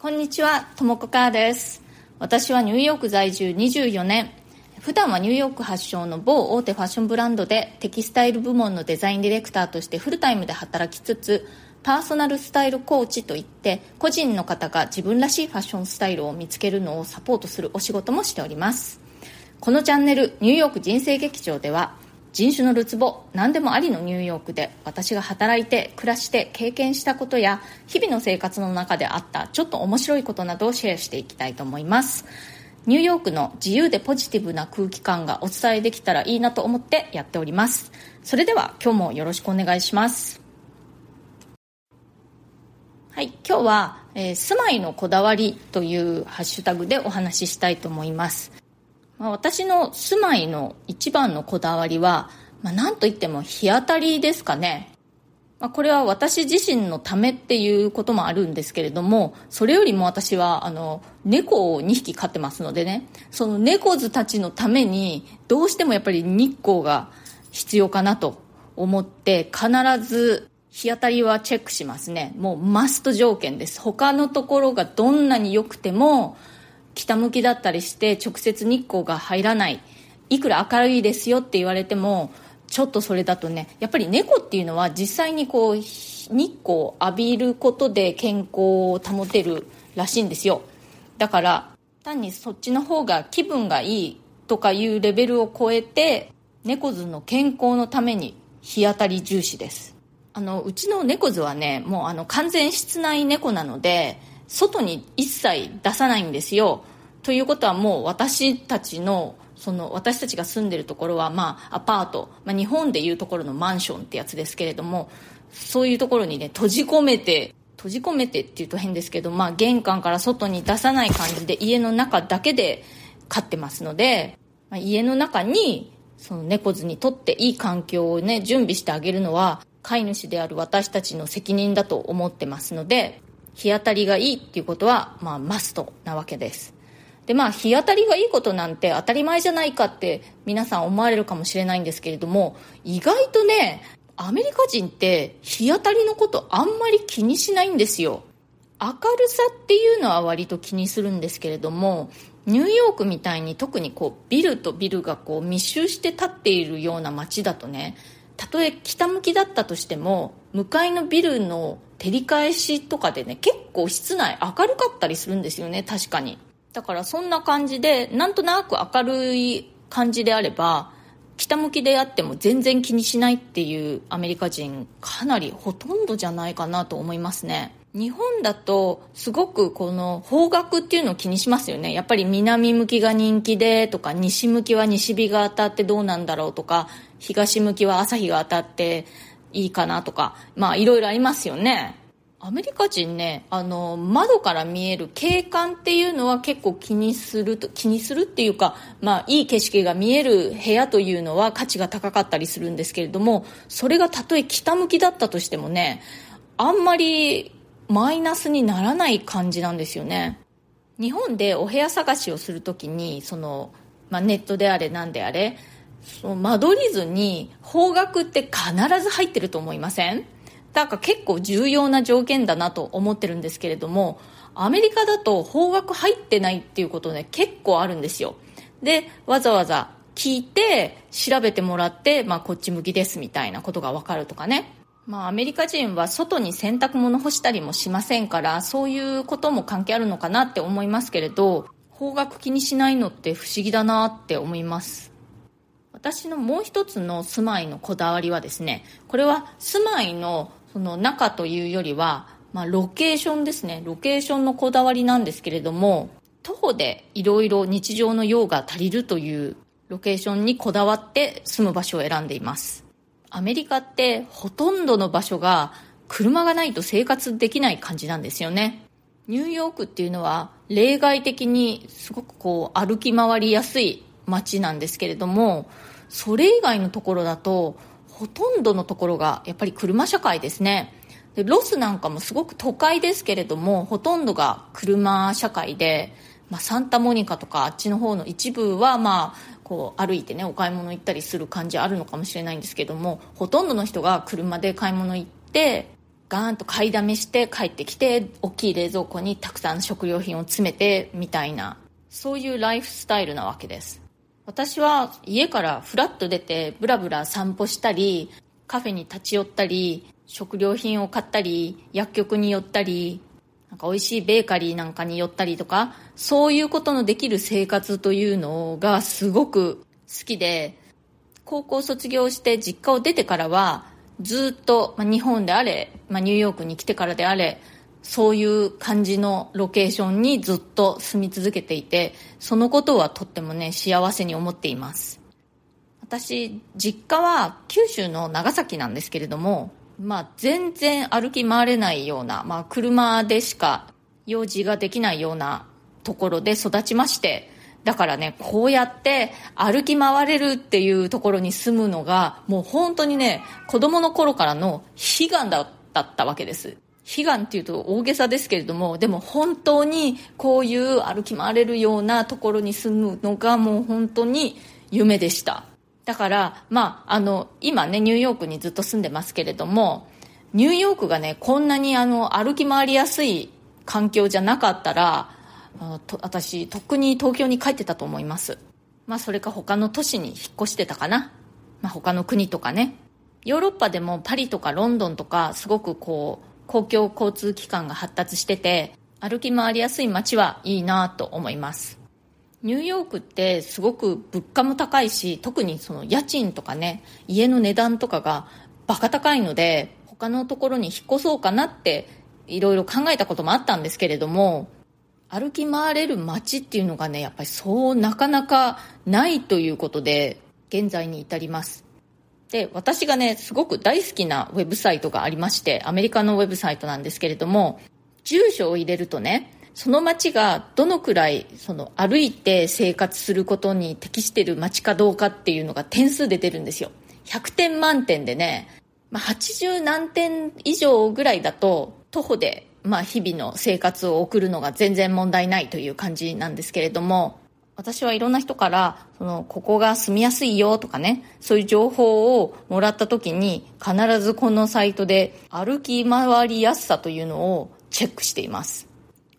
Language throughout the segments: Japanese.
こんにちは、ともこかーです。私はニューヨーク在住24年。普段はニューヨーク発祥の某大手ファッションブランドでテキスタイル部門のデザインディレクターとしてフルタイムで働きつつ、パーソナルスタイルコーチといって個人の方が自分らしいファッションスタイルを見つけるのをサポートするお仕事もしておりますこのチャンネルニューヨーク人生劇場では人種のるつぼ何でもありのニューヨークで私が働いて暮らして経験したことや日々の生活の中であったちょっと面白いことなどをシェアしていきたいと思います。ニューヨークの自由でポジティブな空気感がお伝えできたらいいなと思ってやっております。それでは今日もよろしくお願いします。はい今日は、えー、住まいのこだわりというハッシュタグでお話ししたいと思います。まあ、私の住まいの一番のこだわりは、まあ、なんといっても日当たりですかね。まあ、これは私自身のためっていうこともあるんですけれども、それよりも私は、あの、猫を2匹飼ってますのでね、その猫図たちのために、どうしてもやっぱり日光が必要かなと思って、必ず日当たりはチェックしますね。もうマスト条件です。他のところがどんなに良くても、北向きだったりして直接日光が入らない。いくら明るいですよって言われてもちょっとそれだとねやっぱり猫っていうのは実際にこう日光を浴びることで健康を保てるらしいんですよ。だから単にそっちの方が気分がいいとかいうレベルを超えて猫図の健康のために日当たり重視です。あのうちの猫図はねもうあの完全室内猫なので外に一切出さないんですよ。ということはもう私たちのその私たちが住んでるところはまあアパート、まあ、日本でいうところのマンションってやつですけれどもそういうところにね閉じ込めて閉じ込めてっていうと変ですけど、まあ、玄関から外に出さない感じで家の中だけで飼ってますので、まあ、家の中にその猫図にとっていい環境をね準備してあげるのは飼い主である私たちの責任だと思ってますので日当たりがいいっていうことは、まあ、マストなわけです。で、まあ、日当たりがいいことなんて当たり前じゃないかって皆さん思われるかもしれないんですけれども、意外とね、アメリカ人って日当たりのことあんまり気にしないんですよ。明るさっていうのは割と気にするんですけれども、ニューヨークみたいに特にこうビルとビルがこう密集して立っているような街だとね、たとえ北向きだったとしても、向かいのビルの照り返しとかでね結構室内明るかったりするんですよね確かに。だからそんな感じでなんとなく明るい感じであれば北向きであっても全然気にしないっていうアメリカ人かなりほとんどじゃないかなと思いますね。日本だとすごくこの方角っていうのを気にしますよね。やっぱり南向きが人気でとか西向きは西日が当たってどうなんだろうとか東向きは朝日が当たっていいかなとか、まあいろいろありますよね。アメリカ人ね、あの、窓から見える景観っていうのは結構気にすると、気にするっていうか、まあいい景色が見える部屋というのは価値が高かったりするんですけれども、それがたとえ北向きだったとしてもね、あんまりマイナスにならない感じなんですよね。日本でお部屋探しをするときに、その、まあネットであれなんであれ、その間取り図に方角って必ず入ってると思いません？だから結構重要な条件だなと思ってるんですけれどもアメリカだと方角入ってないっていうことね結構あるんですよ。でわざわざ聞いて調べてもらって、まあ、こっち向きですみたいなことがわかるとかね。まあ、アメリカ人は外に洗濯物干したりもしませんからそういうことも関係あるのかなって思いますけれど方角気にしないのって不思議だなって思います。私のもう一つの住まいのこだわりはですねこれは住まいのその中というよりは、まあ、ロケーションですね。ロケーションのこだわりなんですけれども徒歩でいろいろ日常の用が足りるというロケーションにこだわって住む場所を選んでいます。アメリカってほとんどの場所が車がないと生活できない感じなんですよね。ニューヨークっていうのは例外的にすごくこう歩き回りやすい街なんですけれどもそれ以外のところだとほとんどのところがやっぱり車社会ですね。でロスなんかもすごく都会ですけれどもほとんどが車社会で、まあ、サンタモニカとかあっちの方の一部はまあこう歩いてねお買い物行ったりする感じあるのかもしれないんですけどもほとんどの人が車で買い物行ってガーンと買いだめして帰ってきて大きい冷蔵庫にたくさん食料品を詰めてみたいなそういうライフスタイルなわけです。私は家からフラッと出てブラブラ散歩したりカフェに立ち寄ったり食料品を買ったり薬局に寄ったりなんか美味しいベーカリーなんかに寄ったりとかそういうことのできる生活というのがすごく好きで高校卒業して実家を出てからはずっと、まあ、日本であれ、まあ、ニューヨークに来てからであれそういう感じのロケーションにずっと住み続けていてそのことはとってもね幸せに思っています私実家は九州の長崎なんですけれどもまあ全然歩き回れないような、まあ、車でしか用事ができないようなところで育ちましてだからね、こうやって歩き回れるっていうところに住むのが、もう本当にね、子供の頃からの悲願だったわけです。悲願っていうと大げさですけれども、でも本当にこういう歩き回れるようなところに住むのがもう本当に夢でした。だから、まあ、あの、今ね、ニューヨークにずっと住んでますけれども、ニューヨークがね、こんなにあの、歩き回りやすい環境じゃなかったら、と私とっくに東京に帰ってたと思います。まあそれか他の都市に引っ越してたかな、まあ、他の国とかね。ヨーロッパでもパリとかロンドンとかすごくこう公共交通機関が発達してて歩き回りやすい街はいいなと思いますニューヨークってすごく物価も高いし特にその家賃とかね家の値段とかがバカ高いので他のところに引っ越そうかなっていろいろ考えたこともあったんですけれども歩き回れる街っていうのがね、やっぱりそうなかなかないということで、現在に至ります。で、私がね、すごく大好きなウェブサイトがありまして、アメリカのウェブサイトなんですけれども、住所を入れるとね、その街がどのくらいその歩いて生活することに適してる街かどうかっていうのが点数で出るんですよ。100点満点でね、まあ、80何点以上ぐらいだと徒歩でまあ、日々の生活を送るのが全然問題ないという感じなんですけれども、私はいろんな人から、その、ここが住みやすいよとかね、そういう情報をもらった時に、必ずこのサイトで歩き回りやすさというのをチェックしています。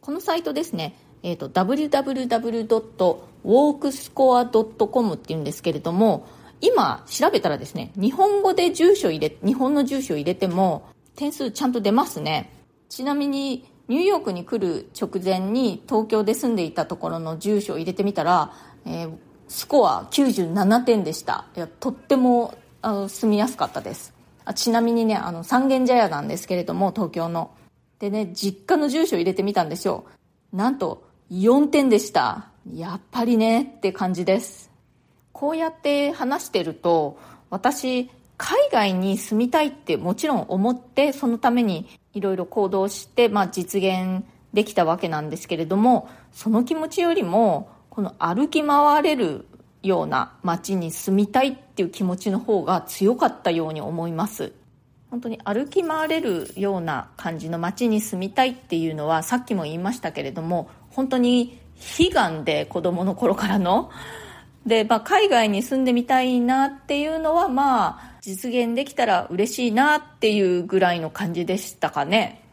このサイトですね、えっ、ー、と、www.walkscore.com っていうんですけれども、今調べたらですね、日本語で住所入れ、日本の住所を入れても、点数ちゃんと出ますね。ちなみにニューヨークに来る直前に東京で住んでいたところの住所を入れてみたら、えー、スコア97点でした。いやとってもあの住みやすかったです。あちなみにねあの三軒茶屋なんですけれども東京の。でね実家の住所を入れてみたんですよ。なんと4点でした。やっぱりねって感じです。こうやって話してると私海外に住みたいってもちろん思ってそのためにいろいろ行動して、まあ、実現できたわけなんですけれどもその気持ちよりもこの歩き回れるような街に住みたいっていう気持ちの方が強かったように思います。本当に歩き回れるような感じの街に住みたいっていうのはさっきも言いましたけれども本当に悲願で子供の頃からので、まあ、海外に住んでみたいなっていうのはまあ実現できたら嬉しいなっていうぐらいの感じでしたかね。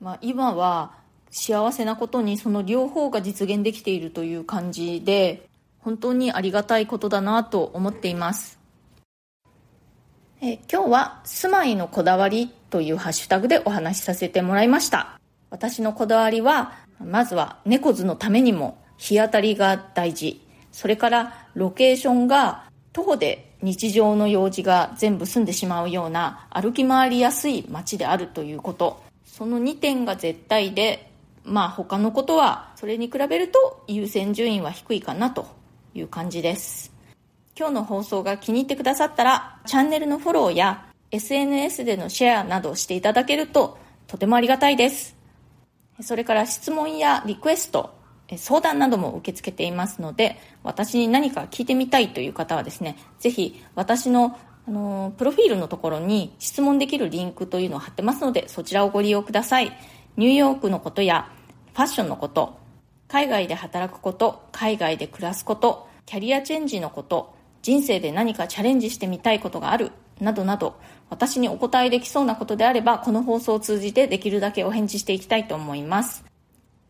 まあ、今は幸せなことにその両方が実現できているという感じで、本当にありがたいことだなと思っています。え今日は住まいのこだわりというハッシュタグでお話しさせてもらいました。私のこだわりは、まずは猫図のためにも日当たりが大事。それからロケーションが徒歩で日常の用事が全部済んでしまうような歩き回りやすい街であるということ。その2点が絶対でまあ他のことはそれに比べると優先順位は低いかなという感じです。今日の放送が気に入ってくださったらチャンネルのフォローや SNS でのシェアなどしていただけるととてもありがたいです。それから質問やリクエスト相談なども受け付けていますので私に何か聞いてみたいという方はですねぜひ私のあのプロフィールのところに質問できるリンクというのを貼ってますのでそちらをご利用ください。ニューヨークのことやファッションのこと海外で働くこと海外で暮らすことキャリアチェンジのこと人生で何かチャレンジしてみたいことがあるなどなど私にお答えできそうなことであればこの放送を通じてできるだけお返事していきたいと思います。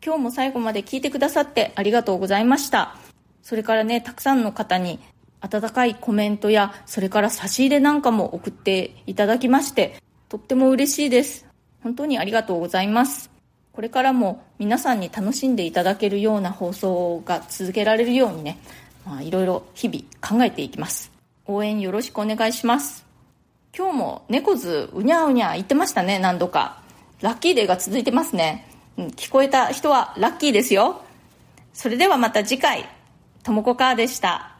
今日も最後まで聞いてくださってありがとうございました。それからねたくさんの方に温かいコメントやそれから差し入れなんかも送っていただきましてとっても嬉しいです。本当にありがとうございます。これからも皆さんに楽しんでいただけるような放送が続けられるようにね、まあ、いろいろ日々考えていきます。応援よろしくお願いします。今日も猫図うにゃうにゃ言ってましたね何度か。ラッキーデーが続いてますね、聞こえた人はラッキーですよ。それではまた次回ともこかーでした。